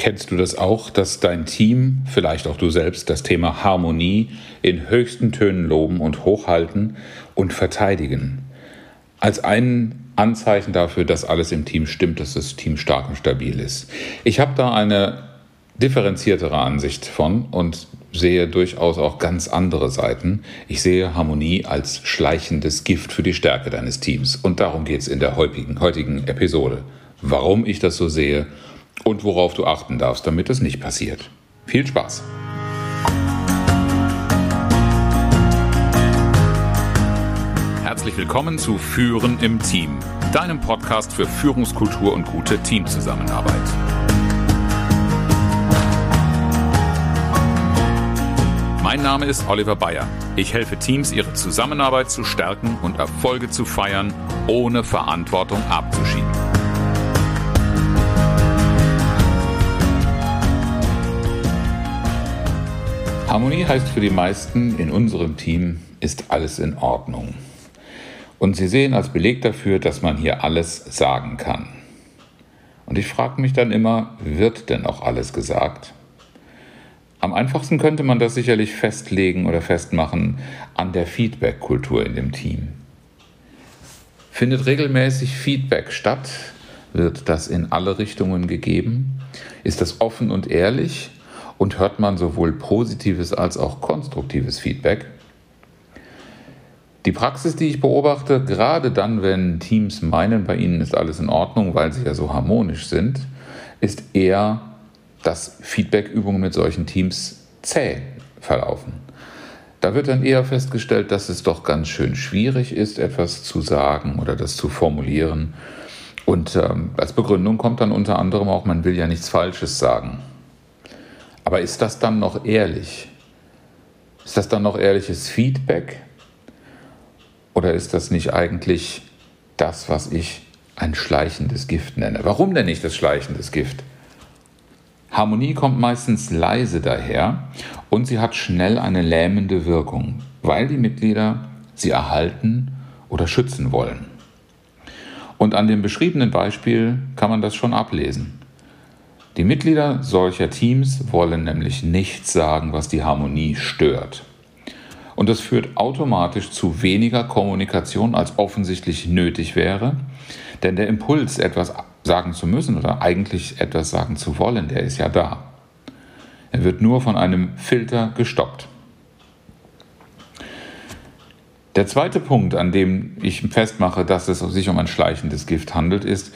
Kennst du das auch, dass dein Team, vielleicht auch du selbst, das Thema Harmonie in höchsten Tönen loben und hochhalten und verteidigen? Als ein Anzeichen dafür, dass alles im Team stimmt, dass das Team stark und stabil ist. Ich habe da eine differenziertere Ansicht von und sehe durchaus auch ganz andere Seiten. Ich sehe Harmonie als schleichendes Gift für die Stärke deines Teams. Und darum geht es in der heutigen, heutigen Episode. Warum ich das so sehe und worauf du achten darfst, damit es nicht passiert. Viel Spaß! Herzlich willkommen zu Führen im Team, deinem Podcast für Führungskultur und gute Teamzusammenarbeit. Mein Name ist Oliver Bayer. Ich helfe Teams, ihre Zusammenarbeit zu stärken und Erfolge zu feiern, ohne Verantwortung abzuschieben. Harmonie heißt für die meisten in unserem Team, ist alles in Ordnung. Und sie sehen als Beleg dafür, dass man hier alles sagen kann. Und ich frage mich dann immer, wird denn auch alles gesagt? Am einfachsten könnte man das sicherlich festlegen oder festmachen an der Feedback-Kultur in dem Team. Findet regelmäßig Feedback statt? Wird das in alle Richtungen gegeben? Ist das offen und ehrlich? Und hört man sowohl positives als auch konstruktives Feedback. Die Praxis, die ich beobachte, gerade dann, wenn Teams meinen, bei ihnen ist alles in Ordnung, weil sie ja so harmonisch sind, ist eher, dass Feedbackübungen mit solchen Teams zäh verlaufen. Da wird dann eher festgestellt, dass es doch ganz schön schwierig ist, etwas zu sagen oder das zu formulieren. Und ähm, als Begründung kommt dann unter anderem auch, man will ja nichts Falsches sagen. Aber ist das dann noch ehrlich? Ist das dann noch ehrliches Feedback? Oder ist das nicht eigentlich das, was ich ein schleichendes Gift nenne? Warum denn nicht das schleichendes Gift? Harmonie kommt meistens leise daher und sie hat schnell eine lähmende Wirkung, weil die Mitglieder sie erhalten oder schützen wollen. Und an dem beschriebenen Beispiel kann man das schon ablesen. Die Mitglieder solcher Teams wollen nämlich nichts sagen, was die Harmonie stört. Und das führt automatisch zu weniger Kommunikation, als offensichtlich nötig wäre. Denn der Impuls, etwas sagen zu müssen oder eigentlich etwas sagen zu wollen, der ist ja da. Er wird nur von einem Filter gestoppt. Der zweite Punkt, an dem ich festmache, dass es sich um ein schleichendes Gift handelt, ist,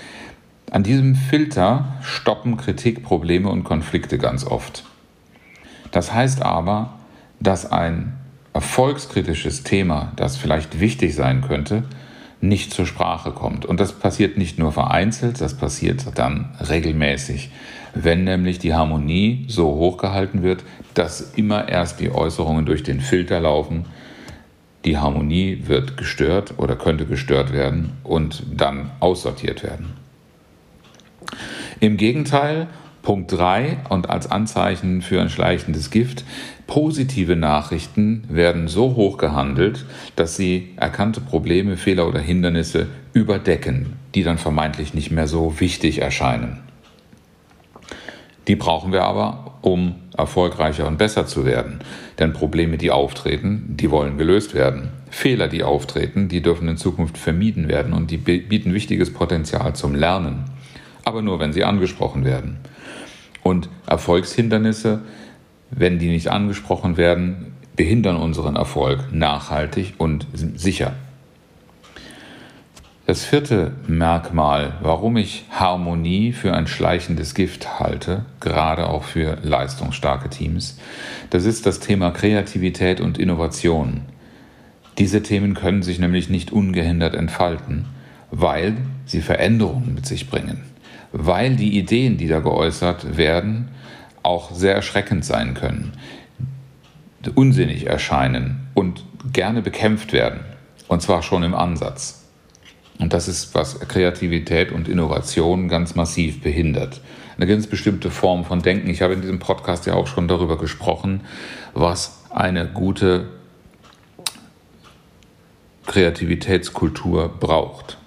an diesem Filter stoppen Kritikprobleme und Konflikte ganz oft. Das heißt aber, dass ein erfolgskritisches Thema, das vielleicht wichtig sein könnte, nicht zur Sprache kommt. Und das passiert nicht nur vereinzelt, das passiert dann regelmäßig, wenn nämlich die Harmonie so hochgehalten wird, dass immer erst die Äußerungen durch den Filter laufen, die Harmonie wird gestört oder könnte gestört werden und dann aussortiert werden. Im Gegenteil, Punkt 3 und als Anzeichen für ein schleichendes Gift, positive Nachrichten werden so hoch gehandelt, dass sie erkannte Probleme, Fehler oder Hindernisse überdecken, die dann vermeintlich nicht mehr so wichtig erscheinen. Die brauchen wir aber, um erfolgreicher und besser zu werden. Denn Probleme, die auftreten, die wollen gelöst werden. Fehler, die auftreten, die dürfen in Zukunft vermieden werden und die bieten wichtiges Potenzial zum Lernen aber nur, wenn sie angesprochen werden. Und Erfolgshindernisse, wenn die nicht angesprochen werden, behindern unseren Erfolg nachhaltig und sicher. Das vierte Merkmal, warum ich Harmonie für ein schleichendes Gift halte, gerade auch für leistungsstarke Teams, das ist das Thema Kreativität und Innovation. Diese Themen können sich nämlich nicht ungehindert entfalten, weil sie Veränderungen mit sich bringen weil die Ideen, die da geäußert werden, auch sehr erschreckend sein können, unsinnig erscheinen und gerne bekämpft werden. Und zwar schon im Ansatz. Und das ist, was Kreativität und Innovation ganz massiv behindert. Eine ganz bestimmte Form von Denken. Ich habe in diesem Podcast ja auch schon darüber gesprochen, was eine gute Kreativitätskultur braucht.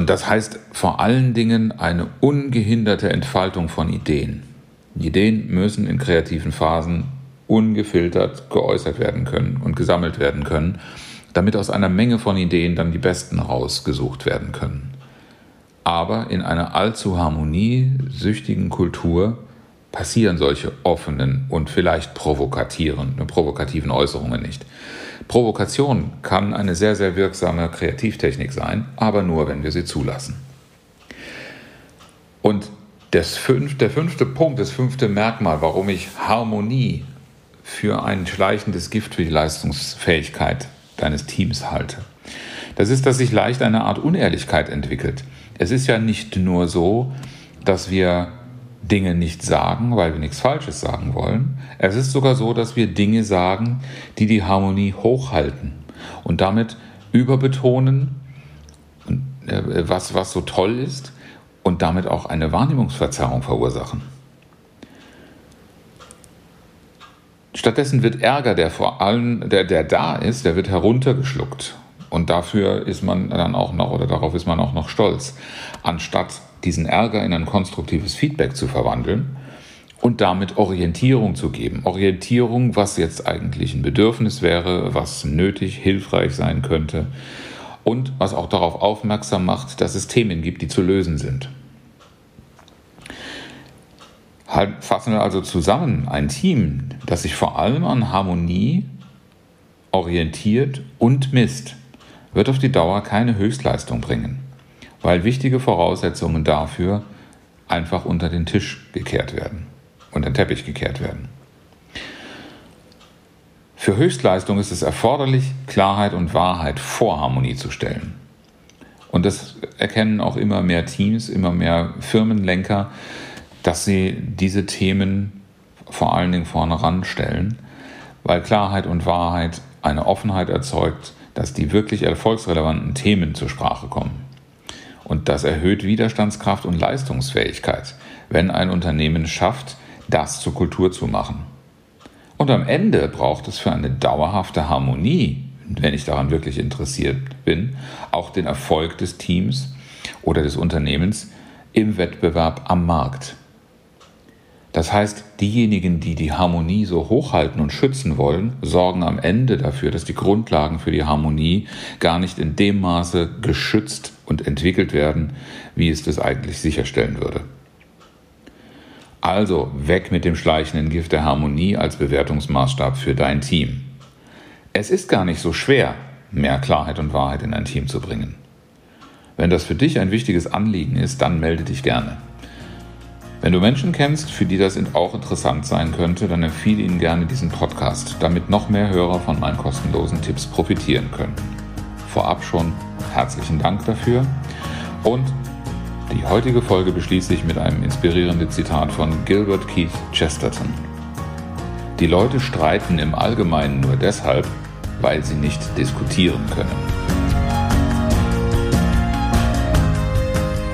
Und das heißt vor allen Dingen eine ungehinderte Entfaltung von Ideen. Ideen müssen in kreativen Phasen ungefiltert geäußert werden können und gesammelt werden können, damit aus einer Menge von Ideen dann die besten rausgesucht werden können. Aber in einer allzu harmoniesüchtigen Kultur passieren solche offenen und vielleicht provokativen, provokativen Äußerungen nicht. Provokation kann eine sehr, sehr wirksame Kreativtechnik sein, aber nur, wenn wir sie zulassen. Und fünf, der fünfte Punkt, das fünfte Merkmal, warum ich Harmonie für ein schleichendes Gift für die Leistungsfähigkeit deines Teams halte, das ist, dass sich leicht eine Art Unehrlichkeit entwickelt. Es ist ja nicht nur so, dass wir Dinge nicht sagen, weil wir nichts Falsches sagen wollen. Es ist sogar so, dass wir Dinge sagen, die die Harmonie hochhalten und damit überbetonen, äh, was, was so toll ist und damit auch eine Wahrnehmungsverzerrung verursachen. Stattdessen wird Ärger, der vor allem, der, der da ist, der wird heruntergeschluckt. Und dafür ist man dann auch noch, oder darauf ist man auch noch stolz, anstatt diesen Ärger in ein konstruktives Feedback zu verwandeln und damit Orientierung zu geben. Orientierung, was jetzt eigentlich ein Bedürfnis wäre, was nötig, hilfreich sein könnte und was auch darauf aufmerksam macht, dass es Themen gibt, die zu lösen sind. Fassen wir also zusammen ein Team, das sich vor allem an Harmonie orientiert und misst, wird auf die Dauer keine Höchstleistung bringen weil wichtige Voraussetzungen dafür einfach unter den Tisch gekehrt werden, unter den Teppich gekehrt werden. Für Höchstleistung ist es erforderlich, Klarheit und Wahrheit vor Harmonie zu stellen. Und das erkennen auch immer mehr Teams, immer mehr Firmenlenker, dass sie diese Themen vor allen Dingen vorne ranstellen, weil Klarheit und Wahrheit eine Offenheit erzeugt, dass die wirklich erfolgsrelevanten Themen zur Sprache kommen. Und das erhöht Widerstandskraft und Leistungsfähigkeit, wenn ein Unternehmen schafft, das zur Kultur zu machen. Und am Ende braucht es für eine dauerhafte Harmonie, wenn ich daran wirklich interessiert bin, auch den Erfolg des Teams oder des Unternehmens im Wettbewerb am Markt. Das heißt, diejenigen, die die Harmonie so hochhalten und schützen wollen, sorgen am Ende dafür, dass die Grundlagen für die Harmonie gar nicht in dem Maße geschützt und entwickelt werden, wie es das eigentlich sicherstellen würde. Also weg mit dem schleichenden Gift der Harmonie als Bewertungsmaßstab für dein Team. Es ist gar nicht so schwer, mehr Klarheit und Wahrheit in ein Team zu bringen. Wenn das für dich ein wichtiges Anliegen ist, dann melde dich gerne. Wenn du Menschen kennst, für die das auch interessant sein könnte, dann empfehle ihnen gerne diesen Podcast, damit noch mehr Hörer von meinen kostenlosen Tipps profitieren können. Vorab schon herzlichen Dank dafür und die heutige Folge beschließe ich mit einem inspirierenden Zitat von Gilbert Keith Chesterton. Die Leute streiten im Allgemeinen nur deshalb, weil sie nicht diskutieren können.